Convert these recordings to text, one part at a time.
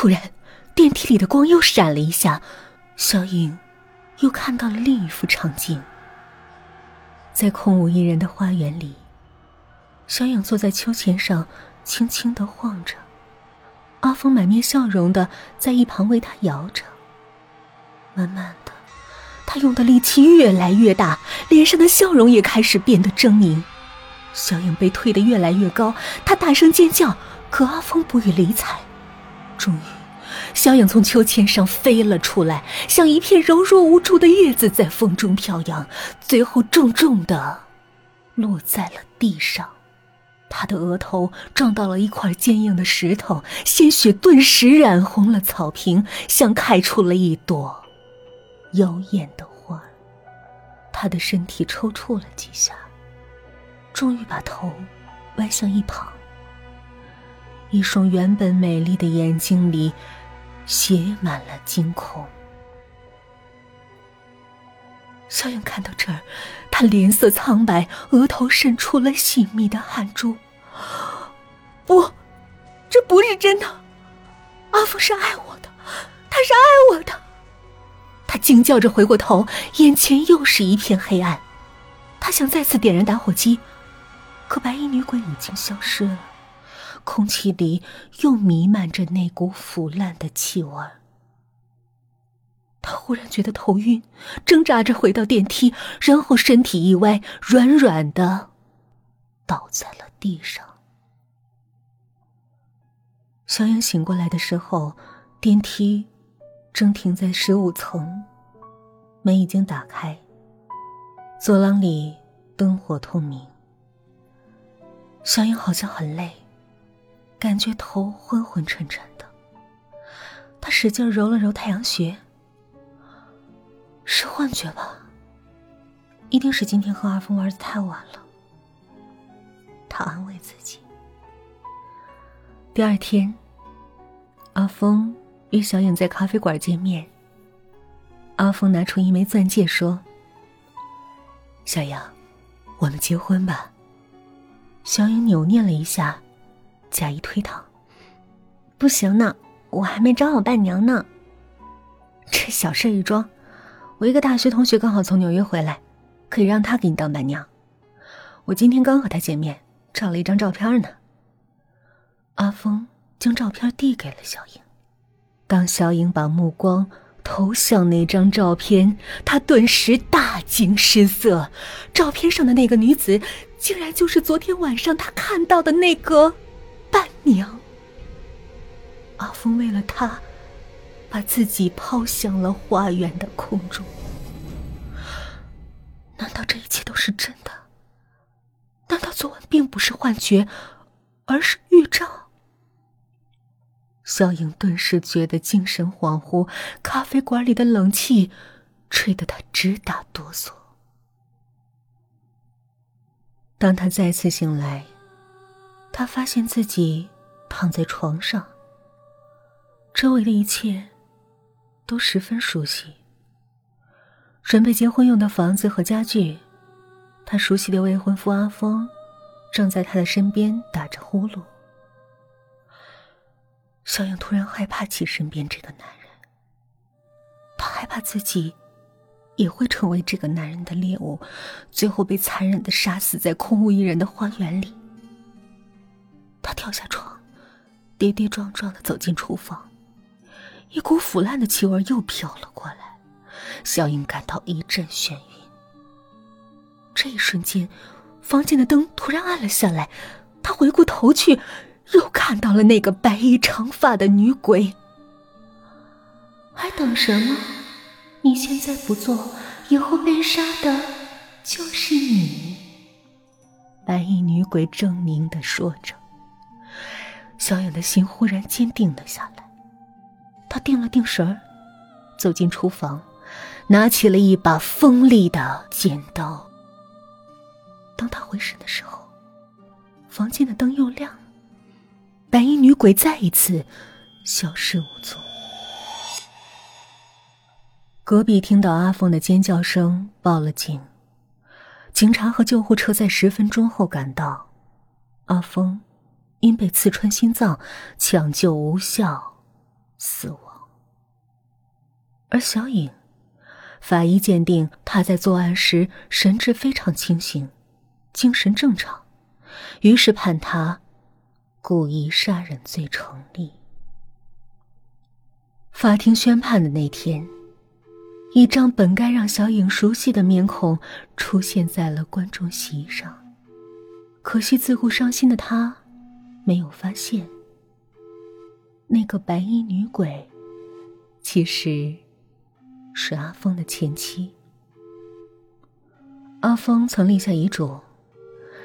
突然，电梯里的光又闪了一下，小影又看到了另一幅场景。在空无一人的花园里，小影坐在秋千上，轻轻的晃着。阿峰满面笑容的在一旁为他摇着。慢慢的，他用的力气越来越大，脸上的笑容也开始变得狰狞。小影被推得越来越高，她大声尖叫，可阿峰不予理睬。终于，小影从秋千上飞了出来，像一片柔弱无助的叶子在风中飘扬，最后重重的落在了地上。她的额头撞到了一块坚硬的石头，鲜血顿时染红了草坪，像开出了一朵妖艳的花。她的身体抽搐了几下，终于把头歪向一旁。一双原本美丽的眼睛里，写满了惊恐。小影看到这儿，她脸色苍白，额头渗出了细密的汗珠。不，这不是真的。阿峰是爱我的，他是爱我的。他惊叫着回过头，眼前又是一片黑暗。他想再次点燃打火机，可白衣女鬼已经消失了。空气里又弥漫着那股腐烂的气味他忽然觉得头晕，挣扎着回到电梯，然后身体一歪，软软的倒在了地上。小影醒过来的时候，电梯正停在十五层，门已经打开，走廊里灯火通明。小影好像很累。感觉头昏昏沉沉的，他使劲揉了揉太阳穴。是幻觉吧？一定是今天和阿峰玩的太晚了。他安慰自己。第二天，阿峰与小影在咖啡馆见面。阿峰拿出一枚钻戒说：“小影，我们结婚吧。”小影扭捏了一下。假意推搪，不行呢，我还没找好伴娘呢。这小事一桩，我一个大学同学刚好从纽约回来，可以让他给你当伴娘。我今天刚和他见面，照了一张照片呢。阿峰将照片递给了小影，当小影把目光投向那张照片，他顿时大惊失色。照片上的那个女子，竟然就是昨天晚上他看到的那个。娘，阿峰为了她，把自己抛向了花园的空中。难道这一切都是真的？难道昨晚并不是幻觉，而是预兆？小影顿时觉得精神恍惚，咖啡馆里的冷气吹得她直打哆嗦。当她再次醒来。他发现自己躺在床上，周围的一切都十分熟悉。准备结婚用的房子和家具，他熟悉的未婚夫阿峰正在他的身边打着呼噜。小影突然害怕起身边这个男人，她害怕自己也会成为这个男人的猎物，最后被残忍的杀死在空无一人的花园里。他跳下，跌跌撞撞的走进厨房，一股腐烂的气味又飘了过来，小英感到一阵眩晕。这一瞬间，房间的灯突然暗了下来，他回过头去，又看到了那个白衣长发的女鬼。还等什么？你现在不做，以后被杀的就是你。白衣女鬼狰狞的说着。小影的心忽然坚定了下来，她定了定神儿，走进厨房，拿起了一把锋利的剪刀。当他回神的时候，房间的灯又亮了，白衣女鬼再一次消失无踪。隔壁听到阿凤的尖叫声，报了警，警察和救护车在十分钟后赶到，阿峰。因被刺穿心脏，抢救无效，死亡。而小影，法医鉴定他在作案时神志非常清醒，精神正常，于是判他故意杀人罪成立。法庭宣判的那天。一张本该让小影熟悉的面孔出现在了观众席上，可惜自顾伤心的他没有发现，那个白衣女鬼其实是阿峰的前妻。阿峰曾立下遗嘱，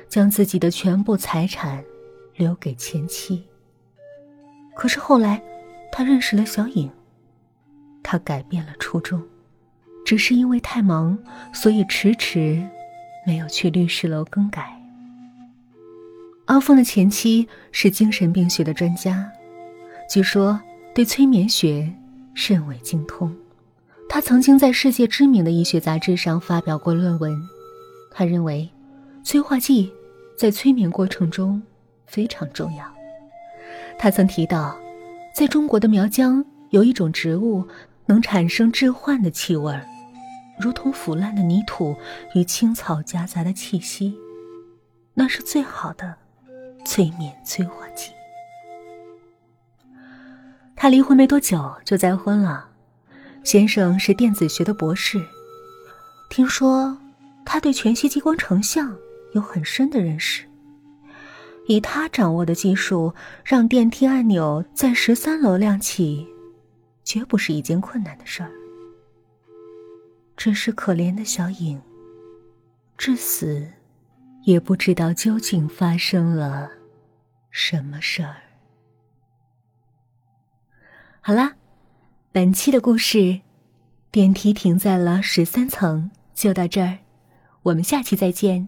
将自己的全部财产留给前妻。可是后来，他认识了小影，他改变了初衷。只是因为太忙，所以迟迟没有去律师楼更改。阿峰的前妻是精神病学的专家，据说对催眠学甚为精通。他曾经在世界知名的医学杂志上发表过论文。他认为，催化剂在催眠过程中非常重要。他曾提到，在中国的苗疆有一种植物能产生致幻的气味。如同腐烂的泥土与青草夹杂的气息，那是最好的催眠催化剂。他离婚没多久就再婚了，先生是电子学的博士。听说他对全息激光成像有很深的认识，以他掌握的技术，让电梯按钮在十三楼亮起，绝不是一件困难的事儿。只是可怜的小影，至死也不知道究竟发生了什么事儿。好啦，本期的故事，电梯停在了十三层，就到这儿，我们下期再见。